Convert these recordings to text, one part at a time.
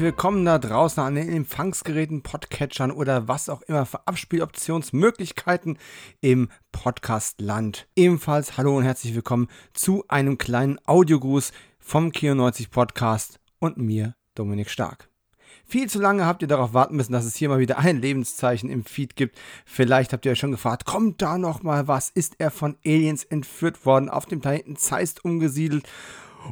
willkommen da draußen an den Empfangsgeräten, Podcatchern oder was auch immer für Abspieloptionsmöglichkeiten im Podcastland. Ebenfalls hallo und herzlich willkommen zu einem kleinen Audiogruß vom Kio 90 Podcast und mir, Dominik Stark. Viel zu lange habt ihr darauf warten müssen, dass es hier mal wieder ein Lebenszeichen im Feed gibt. Vielleicht habt ihr euch schon gefragt, kommt da noch mal was? Ist er von Aliens entführt worden, auf dem Planeten Zeist umgesiedelt?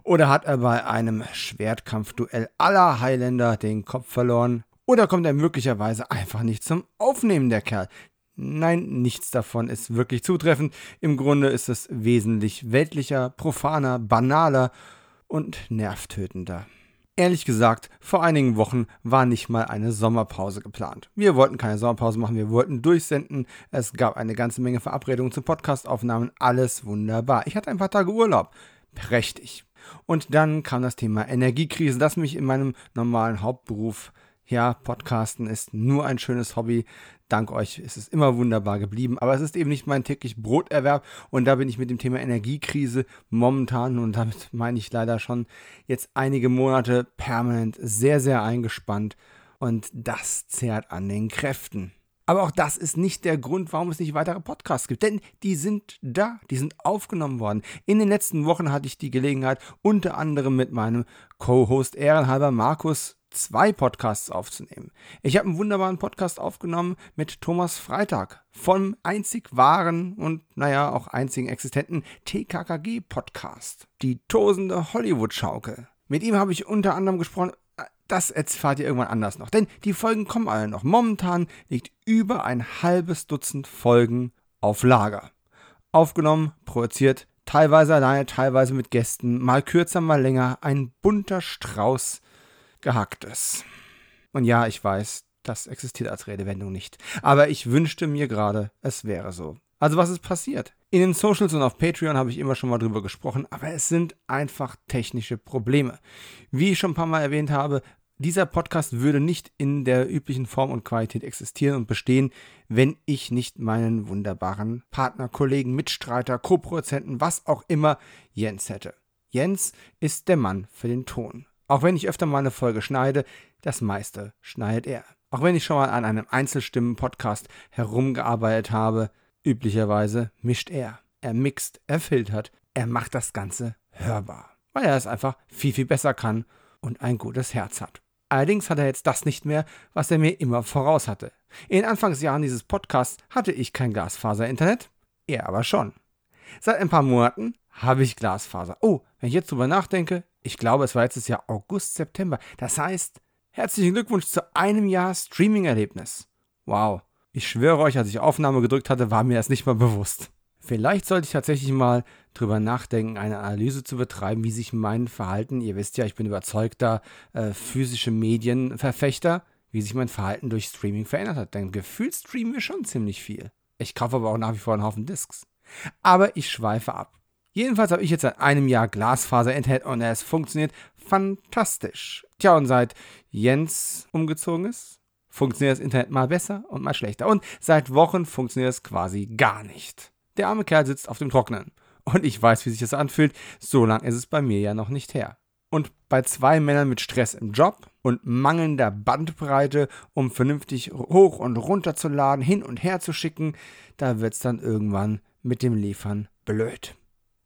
Oder hat er bei einem Schwertkampfduell aller Highlander den Kopf verloren? Oder kommt er möglicherweise einfach nicht zum Aufnehmen, der Kerl? Nein, nichts davon ist wirklich zutreffend. Im Grunde ist es wesentlich weltlicher, profaner, banaler und nervtötender. Ehrlich gesagt, vor einigen Wochen war nicht mal eine Sommerpause geplant. Wir wollten keine Sommerpause machen, wir wollten durchsenden. Es gab eine ganze Menge Verabredungen zu Podcastaufnahmen, alles wunderbar. Ich hatte ein paar Tage Urlaub. Prächtig. Und dann kam das Thema Energiekrise, das mich in meinem normalen Hauptberuf, ja, Podcasten ist nur ein schönes Hobby. Dank euch ist es immer wunderbar geblieben, aber es ist eben nicht mein täglich Broterwerb und da bin ich mit dem Thema Energiekrise momentan und damit meine ich leider schon jetzt einige Monate permanent sehr, sehr eingespannt und das zehrt an den Kräften. Aber auch das ist nicht der Grund, warum es nicht weitere Podcasts gibt. Denn die sind da, die sind aufgenommen worden. In den letzten Wochen hatte ich die Gelegenheit, unter anderem mit meinem Co-Host Ehrenhalber Markus zwei Podcasts aufzunehmen. Ich habe einen wunderbaren Podcast aufgenommen mit Thomas Freitag vom einzig wahren und naja auch einzigen existenten TKKG-Podcast. Die tosende Hollywood-Schaukel. Mit ihm habe ich unter anderem gesprochen das erfahrt ihr irgendwann anders noch. Denn die Folgen kommen alle noch. Momentan liegt über ein halbes Dutzend Folgen auf Lager. Aufgenommen, produziert, teilweise alleine, teilweise mit Gästen, mal kürzer, mal länger. Ein bunter Strauß gehacktes. Und ja, ich weiß, das existiert als Redewendung nicht. Aber ich wünschte mir gerade, es wäre so. Also was ist passiert? In den Socials und auf Patreon habe ich immer schon mal drüber gesprochen, aber es sind einfach technische Probleme. Wie ich schon ein paar Mal erwähnt habe, dieser Podcast würde nicht in der üblichen Form und Qualität existieren und bestehen, wenn ich nicht meinen wunderbaren Partner, Kollegen, Mitstreiter, Co-Produzenten, was auch immer, Jens hätte. Jens ist der Mann für den Ton. Auch wenn ich öfter mal eine Folge schneide, das meiste schneidet er. Auch wenn ich schon mal an einem Einzelstimmen-Podcast herumgearbeitet habe, üblicherweise mischt er. Er mixt, er filtert, er macht das Ganze hörbar. Weil er es einfach viel, viel besser kann und ein gutes Herz hat. Allerdings hat er jetzt das nicht mehr, was er mir immer voraus hatte. In Anfangsjahren dieses Podcasts hatte ich kein Glasfaser-Internet, er aber schon. Seit ein paar Monaten habe ich Glasfaser. Oh, wenn ich jetzt drüber nachdenke, ich glaube, es war letztes Jahr August, September. Das heißt, herzlichen Glückwunsch zu einem Jahr Streaming-Erlebnis. Wow. Ich schwöre euch, als ich Aufnahme gedrückt hatte, war mir das nicht mal bewusst. Vielleicht sollte ich tatsächlich mal drüber nachdenken, eine Analyse zu betreiben, wie sich mein Verhalten, ihr wisst ja, ich bin überzeugter äh, physische Medienverfechter, wie sich mein Verhalten durch Streaming verändert hat. Denn gefühlt streamen wir schon ziemlich viel. Ich kaufe aber auch nach wie vor einen Haufen Discs. Aber ich schweife ab. Jedenfalls habe ich jetzt seit einem Jahr Glasfaser-Internet und es funktioniert fantastisch. Tja, und seit Jens umgezogen ist, funktioniert das Internet mal besser und mal schlechter. Und seit Wochen funktioniert es quasi gar nicht. Der arme Kerl sitzt auf dem Trockenen. Und ich weiß, wie sich das anfühlt. So lang ist es bei mir ja noch nicht her. Und bei zwei Männern mit Stress im Job und mangelnder Bandbreite, um vernünftig hoch und runter zu laden, hin und her zu schicken, da wird es dann irgendwann mit dem Liefern blöd.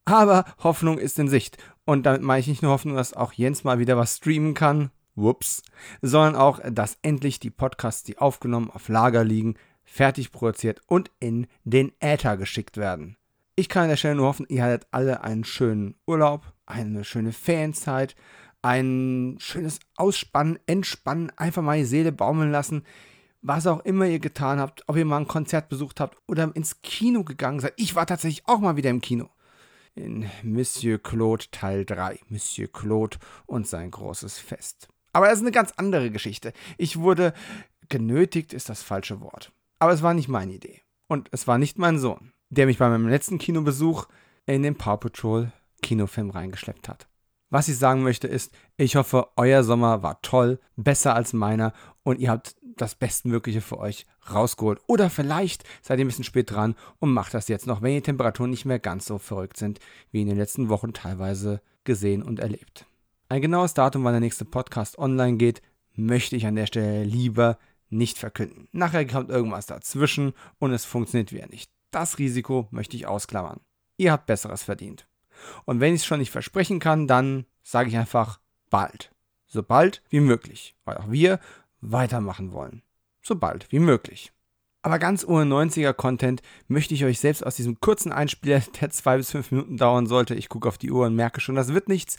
Aber Hoffnung ist in Sicht. Und damit meine ich nicht nur Hoffnung, dass auch Jens mal wieder was streamen kann, whoops, sondern auch, dass endlich die Podcasts, die aufgenommen auf Lager liegen, fertig produziert und in den Äther geschickt werden. Ich kann an der Stelle nur hoffen, ihr hattet alle einen schönen Urlaub, eine schöne Fanzeit, ein schönes Ausspannen, Entspannen, einfach mal die Seele baumeln lassen. Was auch immer ihr getan habt, ob ihr mal ein Konzert besucht habt oder ins Kino gegangen seid. Ich war tatsächlich auch mal wieder im Kino. In Monsieur Claude Teil 3. Monsieur Claude und sein großes Fest. Aber das ist eine ganz andere Geschichte. Ich wurde genötigt, ist das falsche Wort. Aber es war nicht meine Idee. Und es war nicht mein Sohn, der mich bei meinem letzten Kinobesuch in den Paw Patrol Kinofilm reingeschleppt hat. Was ich sagen möchte ist, ich hoffe, euer Sommer war toll, besser als meiner und ihr habt das Bestmögliche für euch rausgeholt. Oder vielleicht seid ihr ein bisschen spät dran und macht das jetzt noch, wenn die Temperaturen nicht mehr ganz so verrückt sind, wie in den letzten Wochen teilweise gesehen und erlebt. Ein genaues Datum, wann der nächste Podcast online geht, möchte ich an der Stelle lieber nicht verkünden. Nachher kommt irgendwas dazwischen und es funktioniert wieder nicht. Das Risiko möchte ich ausklammern. Ihr habt Besseres verdient. Und wenn ich es schon nicht versprechen kann, dann sage ich einfach bald. So bald wie möglich, weil auch wir weitermachen wollen. So bald wie möglich. Aber ganz ohne 90er-Content möchte ich euch selbst aus diesem kurzen Einspieler, der zwei bis fünf Minuten dauern sollte, ich gucke auf die Uhr und merke schon, das wird nichts,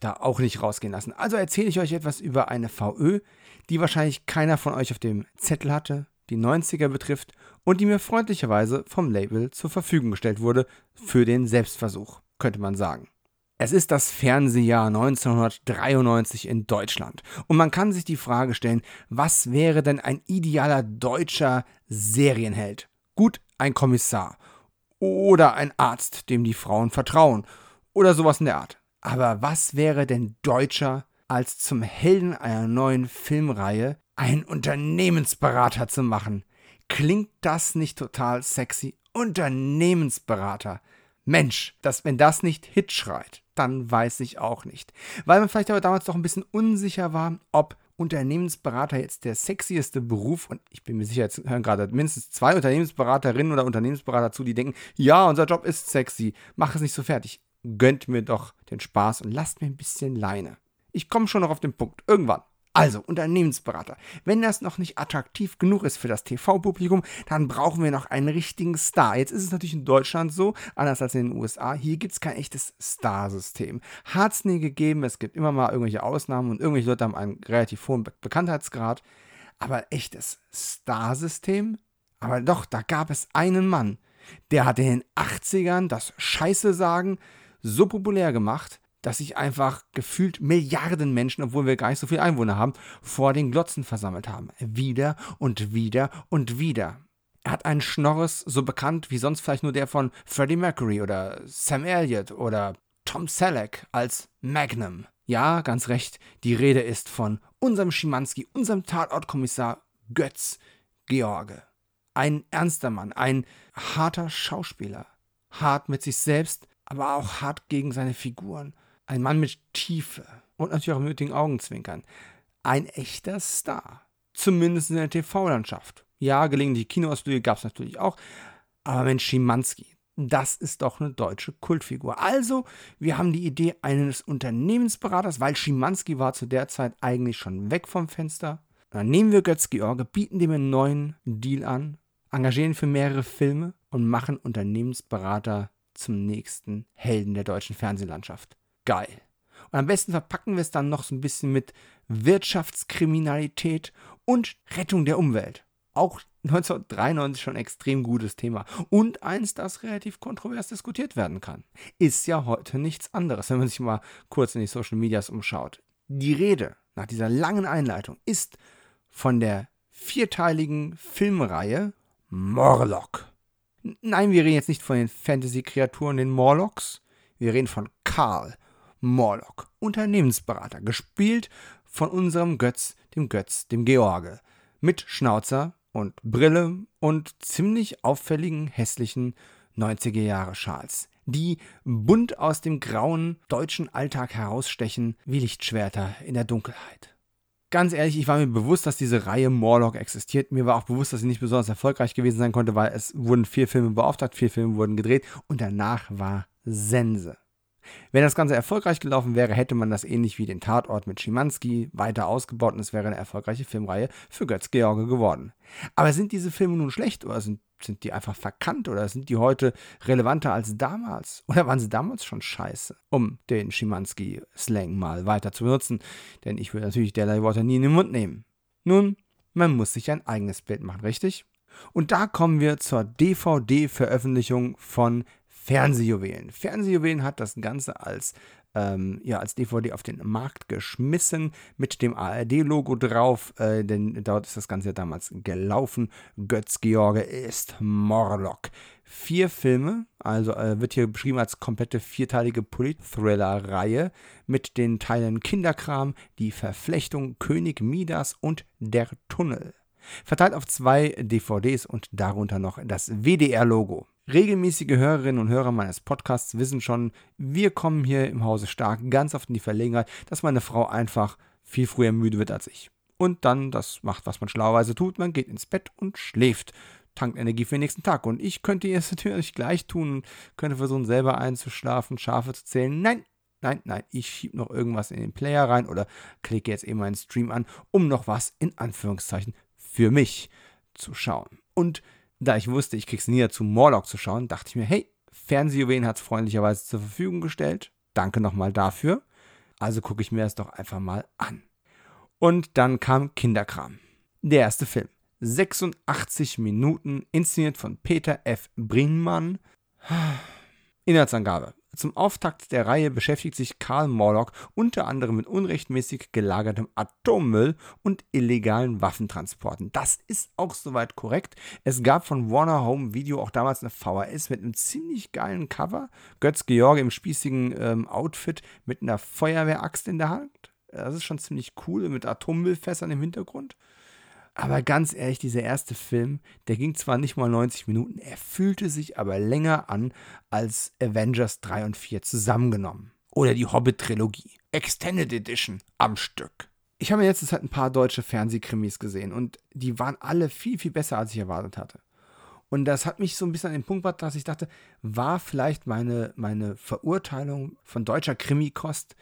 da auch nicht rausgehen lassen. Also erzähle ich euch etwas über eine VÖ, die wahrscheinlich keiner von euch auf dem Zettel hatte, die 90er betrifft und die mir freundlicherweise vom Label zur Verfügung gestellt wurde für den Selbstversuch, könnte man sagen. Es ist das Fernsehjahr 1993 in Deutschland und man kann sich die Frage stellen, was wäre denn ein idealer deutscher Serienheld? Gut, ein Kommissar oder ein Arzt, dem die Frauen vertrauen oder sowas in der Art. Aber was wäre denn deutscher als zum Helden einer neuen Filmreihe einen Unternehmensberater zu machen? Klingt das nicht total sexy? Unternehmensberater. Mensch, dass, wenn das nicht Hit schreit, dann weiß ich auch nicht. Weil man vielleicht aber damals doch ein bisschen unsicher war, ob Unternehmensberater jetzt der sexieste Beruf und ich bin mir sicher, jetzt hören gerade mindestens zwei Unternehmensberaterinnen oder Unternehmensberater zu, die denken, ja, unser Job ist sexy, mach es nicht so fertig. Gönnt mir doch den Spaß und lasst mir ein bisschen Leine. Ich komme schon noch auf den Punkt. Irgendwann. Also, Unternehmensberater. Wenn das noch nicht attraktiv genug ist für das TV-Publikum, dann brauchen wir noch einen richtigen Star. Jetzt ist es natürlich in Deutschland so, anders als in den USA, hier gibt es kein echtes Star-System. Hat es nie gegeben, es gibt immer mal irgendwelche Ausnahmen und irgendwelche Leute haben einen relativ hohen Be Bekanntheitsgrad. Aber echtes Star-System? Aber doch, da gab es einen Mann, der hat in den 80ern das Scheiße sagen so populär gemacht, dass sich einfach gefühlt Milliarden Menschen, obwohl wir gar nicht so viele Einwohner haben, vor den Glotzen versammelt haben. Wieder und wieder und wieder. Er hat einen Schnorres so bekannt wie sonst vielleicht nur der von Freddie Mercury oder Sam Elliott oder Tom Selleck als Magnum. Ja, ganz recht, die Rede ist von unserem Schimanski, unserem Tatortkommissar Götz George. Ein ernster Mann, ein harter Schauspieler. Hart mit sich selbst, aber auch hart gegen seine Figuren. Ein Mann mit Tiefe und natürlich auch nötigen Augenzwinkern. Ein echter Star. Zumindest in der TV-Landschaft. Ja, gelegentliche Kinoausflüge gab es natürlich auch. Aber Mensch, Schimanski, das ist doch eine deutsche Kultfigur. Also, wir haben die Idee eines Unternehmensberaters, weil Schimanski war zu der Zeit eigentlich schon weg vom Fenster. Dann nehmen wir Götz-George, bieten dem einen neuen Deal an, engagieren für mehrere Filme und machen Unternehmensberater zum nächsten Helden der deutschen Fernsehlandschaft geil. Und am besten verpacken wir es dann noch so ein bisschen mit Wirtschaftskriminalität und Rettung der Umwelt. Auch 1993 schon ein extrem gutes Thema und eins, das relativ kontrovers diskutiert werden kann. Ist ja heute nichts anderes, wenn man sich mal kurz in die Social Medias umschaut. Die Rede nach dieser langen Einleitung ist von der vierteiligen Filmreihe Morlock. Nein, wir reden jetzt nicht von den Fantasy-Kreaturen, den Morlocks. Wir reden von Karl, Morlock, Unternehmensberater, gespielt von unserem Götz, dem Götz, dem George, mit Schnauzer und Brille und ziemlich auffälligen, hässlichen 90er Jahre Schals, die bunt aus dem grauen deutschen Alltag herausstechen wie Lichtschwerter in der Dunkelheit. Ganz ehrlich, ich war mir bewusst, dass diese Reihe Morlock existiert. Mir war auch bewusst, dass sie nicht besonders erfolgreich gewesen sein konnte, weil es wurden vier Filme beauftragt, vier Filme wurden gedreht und danach war Sense. Wenn das Ganze erfolgreich gelaufen wäre, hätte man das ähnlich wie den Tatort mit Schimanski weiter ausgebaut und es wäre eine erfolgreiche Filmreihe für Götz George geworden. Aber sind diese Filme nun schlecht oder sind, sind die einfach verkannt oder sind die heute relevanter als damals? Oder waren sie damals schon scheiße, um den Schimanski-Slang mal weiter zu benutzen? Denn ich würde natürlich derlei Worte nie in den Mund nehmen. Nun, man muss sich ein eigenes Bild machen, richtig? Und da kommen wir zur DVD-Veröffentlichung von Fernsehjuwelen. Fernsehjuwelen hat das Ganze als, ähm, ja, als DVD auf den Markt geschmissen mit dem ARD-Logo drauf, äh, denn dort ist das Ganze ja damals gelaufen. Götz-George ist Morlock. Vier Filme, also äh, wird hier beschrieben als komplette vierteilige Polit-Thriller-Reihe mit den Teilen Kinderkram, Die Verflechtung, König Midas und Der Tunnel. Verteilt auf zwei DVDs und darunter noch das WDR-Logo. Regelmäßige Hörerinnen und Hörer meines Podcasts wissen schon, wir kommen hier im Hause Stark ganz oft in die Verlegenheit, dass meine Frau einfach viel früher müde wird als ich. und dann das macht, was man schlauerweise tut. Man geht ins Bett und schläft. Tankt Energie für den nächsten Tag. Und ich könnte jetzt natürlich gleich tun, könnte versuchen, selber einzuschlafen, Schafe zu zählen. Nein, nein, nein, ich schiebe noch irgendwas in den Player rein oder klicke jetzt eben meinen Stream an, um noch was in Anführungszeichen für mich zu schauen. Und da ich wusste, ich krieg's nie dazu, Morlock zu schauen, dachte ich mir, hey, Fernsehjuwelen hat es freundlicherweise zur Verfügung gestellt. Danke nochmal dafür. Also gucke ich mir das doch einfach mal an. Und dann kam Kinderkram. Der erste Film. 86 Minuten, inszeniert von Peter F. Brinmann. Inhaltsangabe. Zum Auftakt der Reihe beschäftigt sich Karl Morlock unter anderem mit unrechtmäßig gelagertem Atommüll und illegalen Waffentransporten. Das ist auch soweit korrekt. Es gab von Warner Home Video auch damals eine VHS mit einem ziemlich geilen Cover. Götz George im spießigen ähm, Outfit mit einer Feuerwehraxt in der Hand. Das ist schon ziemlich cool mit Atommüllfässern im Hintergrund. Aber ganz ehrlich, dieser erste Film, der ging zwar nicht mal 90 Minuten, er fühlte sich aber länger an als Avengers 3 und 4 zusammengenommen. Oder die Hobbit-Trilogie. Extended Edition am Stück. Ich habe jetzt halt ein paar deutsche Fernsehkrimis gesehen und die waren alle viel, viel besser, als ich erwartet hatte. Und das hat mich so ein bisschen an den Punkt gebracht, dass ich dachte, war vielleicht meine, meine Verurteilung von deutscher Krimikost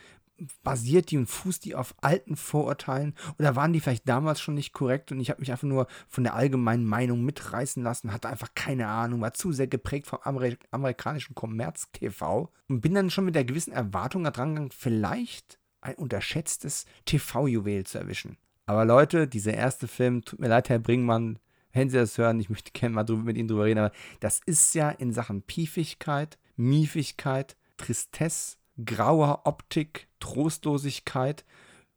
basiert die und fußt die auf alten Vorurteilen oder waren die vielleicht damals schon nicht korrekt und ich habe mich einfach nur von der allgemeinen Meinung mitreißen lassen, hatte einfach keine Ahnung, war zu sehr geprägt vom Amer amerikanischen Kommerz-TV und bin dann schon mit der gewissen Erwartung da dran gegangen, vielleicht ein unterschätztes TV-Juwel zu erwischen. Aber Leute, dieser erste Film, tut mir leid, Herr Bringmann, wenn Sie das hören, ich möchte gerne mal drüber, mit Ihnen drüber reden, aber das ist ja in Sachen Piefigkeit, Miefigkeit, Tristesse, grauer Optik, Trostlosigkeit,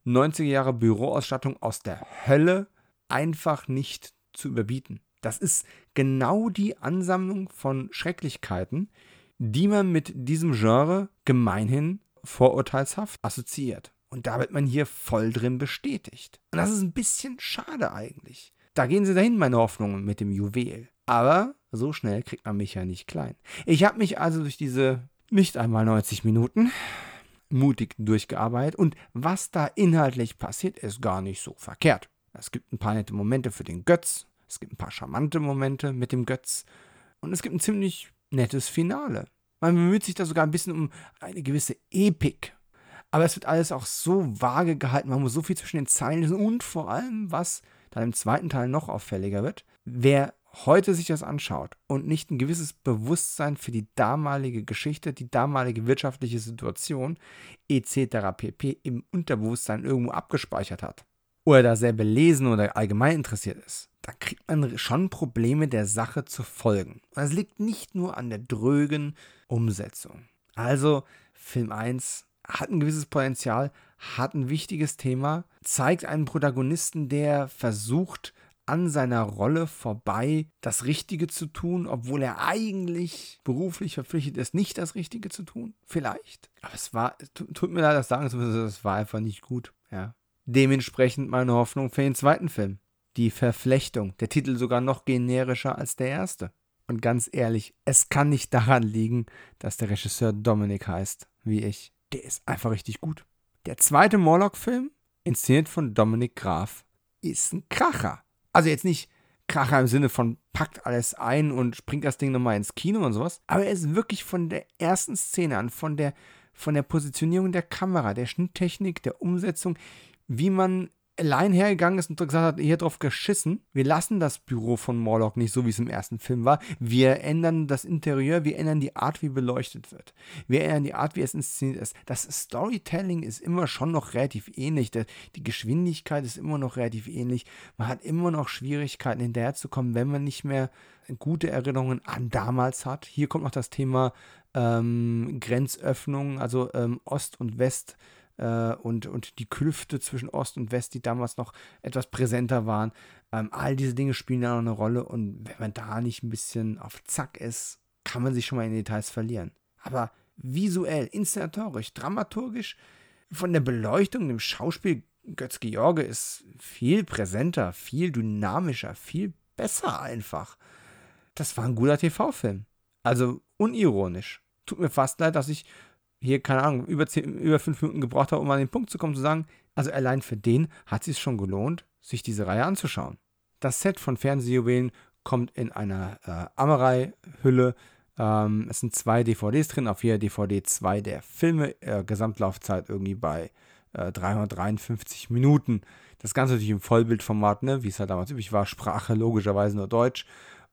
90er Jahre Büroausstattung aus der Hölle einfach nicht zu überbieten. Das ist genau die Ansammlung von Schrecklichkeiten, die man mit diesem Genre gemeinhin vorurteilshaft assoziiert. Und da wird man hier voll drin bestätigt. Und das ist ein bisschen schade eigentlich. Da gehen sie dahin, meine Hoffnungen mit dem Juwel. Aber so schnell kriegt man mich ja nicht klein. Ich habe mich also durch diese nicht einmal 90 Minuten mutig durchgearbeitet und was da inhaltlich passiert, ist gar nicht so verkehrt. Es gibt ein paar nette Momente für den Götz, es gibt ein paar charmante Momente mit dem Götz und es gibt ein ziemlich nettes Finale. Man bemüht sich da sogar ein bisschen um eine gewisse Epik. Aber es wird alles auch so vage gehalten, man muss so viel zwischen den Zeilen lesen und vor allem, was dann im zweiten Teil noch auffälliger wird, wer heute sich das anschaut und nicht ein gewisses Bewusstsein für die damalige Geschichte, die damalige wirtschaftliche Situation etc. pp. im Unterbewusstsein irgendwo abgespeichert hat oder da sehr belesen oder allgemein interessiert ist, da kriegt man schon Probleme der Sache zu folgen. Und das liegt nicht nur an der drögen Umsetzung. Also Film 1 hat ein gewisses Potenzial, hat ein wichtiges Thema, zeigt einen Protagonisten, der versucht, an seiner Rolle vorbei, das Richtige zu tun, obwohl er eigentlich beruflich verpflichtet ist, nicht das Richtige zu tun? Vielleicht. Aber es war, tut mir leid, das sagen zu müssen, es war einfach nicht gut. Ja. Dementsprechend meine Hoffnung für den zweiten Film. Die Verflechtung. Der Titel sogar noch generischer als der erste. Und ganz ehrlich, es kann nicht daran liegen, dass der Regisseur Dominik heißt, wie ich. Der ist einfach richtig gut. Der zweite Morlock-Film, inszeniert von Dominik Graf, ist ein Kracher. Also jetzt nicht Kracher im Sinne von packt alles ein und springt das Ding nochmal ins Kino und sowas. Aber er ist wirklich von der ersten Szene an, von der, von der Positionierung der Kamera, der Schnitttechnik, der Umsetzung, wie man allein hergegangen ist und gesagt hat, hier drauf geschissen. Wir lassen das Büro von Morlock nicht so, wie es im ersten Film war. Wir ändern das Interieur, wir ändern die Art, wie beleuchtet wird. Wir ändern die Art, wie es inszeniert ist. Das Storytelling ist immer schon noch relativ ähnlich. Die Geschwindigkeit ist immer noch relativ ähnlich. Man hat immer noch Schwierigkeiten, hinterherzukommen, wenn man nicht mehr gute Erinnerungen an damals hat. Hier kommt noch das Thema ähm, Grenzöffnung, also ähm, Ost und West äh, und, und die Klüfte zwischen Ost und West, die damals noch etwas präsenter waren. Ähm, all diese Dinge spielen da noch eine Rolle und wenn man da nicht ein bisschen auf Zack ist, kann man sich schon mal in Details verlieren. Aber visuell, inszenatorisch, dramaturgisch, von der Beleuchtung, dem Schauspiel, Götz George ist viel präsenter, viel dynamischer, viel besser einfach. Das war ein guter TV-Film. Also unironisch. Tut mir fast leid, dass ich hier, keine Ahnung, über, zehn, über fünf Minuten gebraucht habe, um an den Punkt zu kommen, zu sagen, also allein für den hat es sich schon gelohnt, sich diese Reihe anzuschauen. Das Set von Fernsehjuwelen kommt in einer äh, Amerei-Hülle. Ähm, es sind zwei DVDs drin, auf jeder DVD zwei der Filme, äh, Gesamtlaufzeit irgendwie bei äh, 353 Minuten. Das Ganze natürlich im Vollbildformat, ne, wie es halt damals üblich war, Sprache logischerweise nur Deutsch.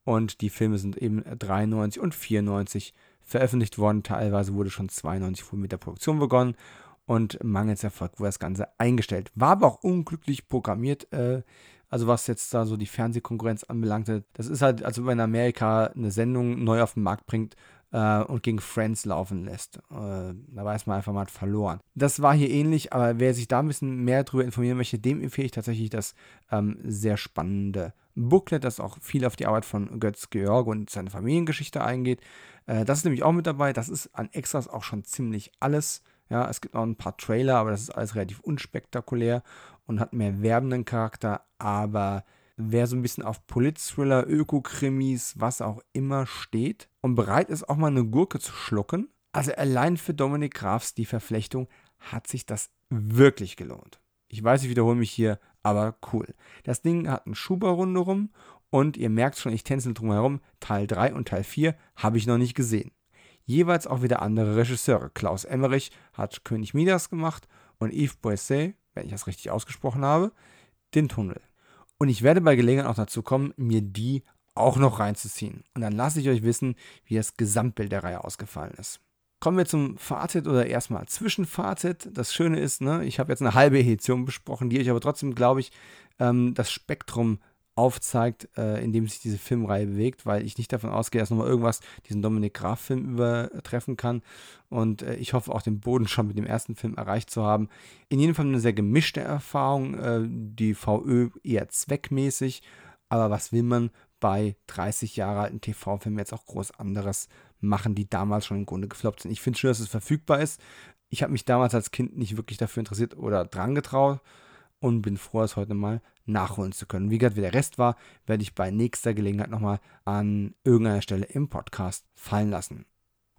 Und die Filme sind eben 93 und 94 veröffentlicht worden. Teilweise wurde schon 92 mit der Produktion begonnen und mangels Erfolg wurde das Ganze eingestellt. War aber auch unglücklich programmiert. Äh, also was jetzt da so die Fernsehkonkurrenz anbelangte. Das ist halt, als wenn man in Amerika eine Sendung neu auf den Markt bringt äh, und gegen Friends laufen lässt. Äh, da weiß man einfach, man hat verloren. Das war hier ähnlich, aber wer sich da ein bisschen mehr darüber informieren möchte, dem empfehle ich tatsächlich das ähm, sehr spannende Booklet, das auch viel auf die Arbeit von Götz Georg und seine Familiengeschichte eingeht. Äh, das ist nämlich auch mit dabei. Das ist an Extras auch schon ziemlich alles. Ja, es gibt noch ein paar Trailer, aber das ist alles relativ unspektakulär und hat mehr werbenden Charakter. Aber wer so ein bisschen auf Polit-Thriller, Öko-Krimis, was auch immer steht und bereit ist, auch mal eine Gurke zu schlucken, also allein für Dominik Grafs die Verflechtung hat sich das wirklich gelohnt. Ich weiß, ich wiederhole mich hier, aber cool. Das Ding hat einen Schuber rundherum und ihr merkt schon, ich tänzel drumherum. Teil 3 und Teil 4 habe ich noch nicht gesehen. Jeweils auch wieder andere Regisseure. Klaus Emmerich hat König Midas gemacht und Yves Boisset, wenn ich das richtig ausgesprochen habe, den Tunnel. Und ich werde bei Gelegenheit auch dazu kommen, mir die auch noch reinzuziehen. Und dann lasse ich euch wissen, wie das Gesamtbild der Reihe ausgefallen ist. Kommen wir zum Fazit oder erstmal Zwischenfazit. Das Schöne ist, ne, ich habe jetzt eine halbe Edition besprochen, die euch aber trotzdem, glaube ich, ähm, das Spektrum aufzeigt, äh, in dem sich diese Filmreihe bewegt, weil ich nicht davon ausgehe, dass nochmal irgendwas diesen Dominik Graf-Film übertreffen kann. Und äh, ich hoffe auch den Boden schon mit dem ersten Film erreicht zu haben. In jedem Fall eine sehr gemischte Erfahrung, äh, die VÖ eher zweckmäßig, aber was will man bei 30 Jahre alten TV-Filmen jetzt auch groß anderes machen, die damals schon im Grunde gefloppt sind. Ich finde schön, dass es verfügbar ist. Ich habe mich damals als Kind nicht wirklich dafür interessiert oder dran getraut und bin froh, es heute mal nachholen zu können. Wie gesagt, wie der Rest war, werde ich bei nächster Gelegenheit nochmal an irgendeiner Stelle im Podcast fallen lassen.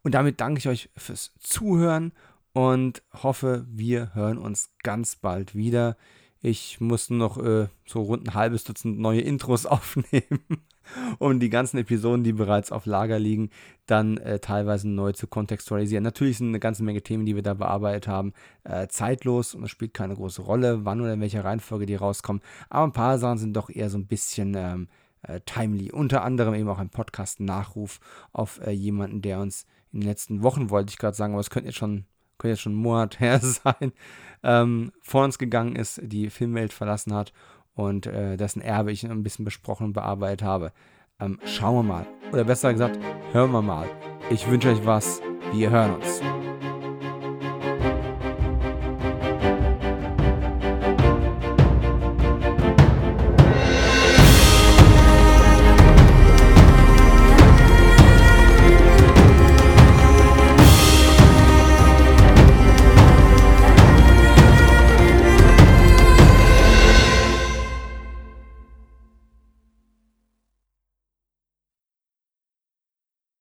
Und damit danke ich euch fürs Zuhören und hoffe, wir hören uns ganz bald wieder. Ich muss noch äh, so rund ein halbes Dutzend neue Intros aufnehmen, um die ganzen Episoden, die bereits auf Lager liegen, dann äh, teilweise neu zu kontextualisieren. Natürlich sind eine ganze Menge Themen, die wir da bearbeitet haben, äh, zeitlos und es spielt keine große Rolle, wann oder in welcher Reihenfolge die rauskommen. Aber ein paar Sachen sind doch eher so ein bisschen ähm, äh, timely. Unter anderem eben auch ein Podcast-Nachruf auf äh, jemanden, der uns in den letzten Wochen, wollte ich gerade sagen, aber es könnte jetzt schon könnte jetzt schon einen Monat her sein, ähm, vor uns gegangen ist, die Filmwelt verlassen hat und äh, dessen Erbe ich ein bisschen besprochen und bearbeitet habe. Ähm, schauen wir mal. Oder besser gesagt, hören wir mal. Ich wünsche euch was. Wir hören uns.